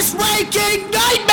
this waking nightmare.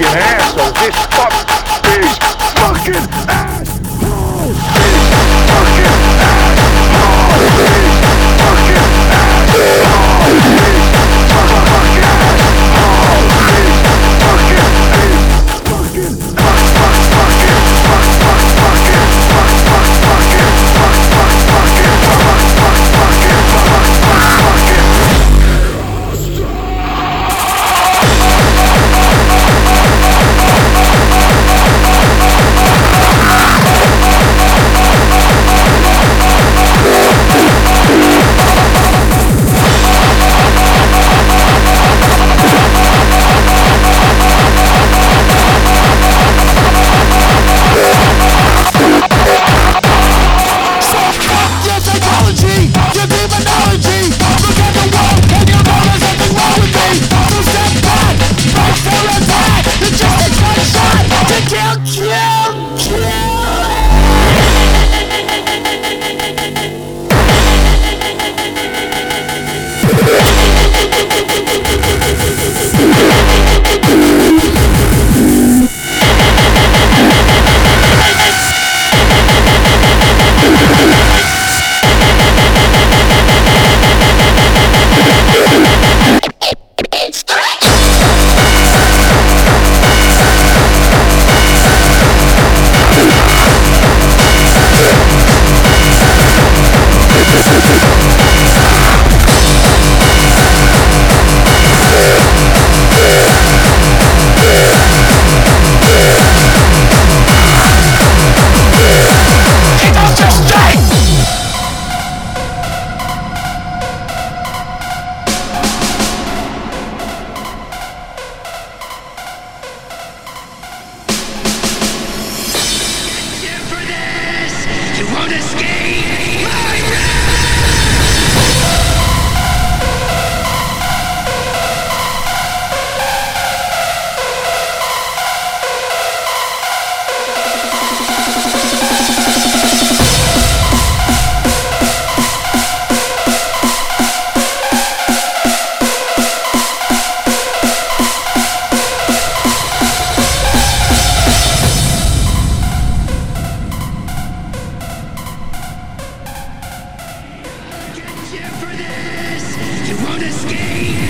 Fuck madness! You won't escape!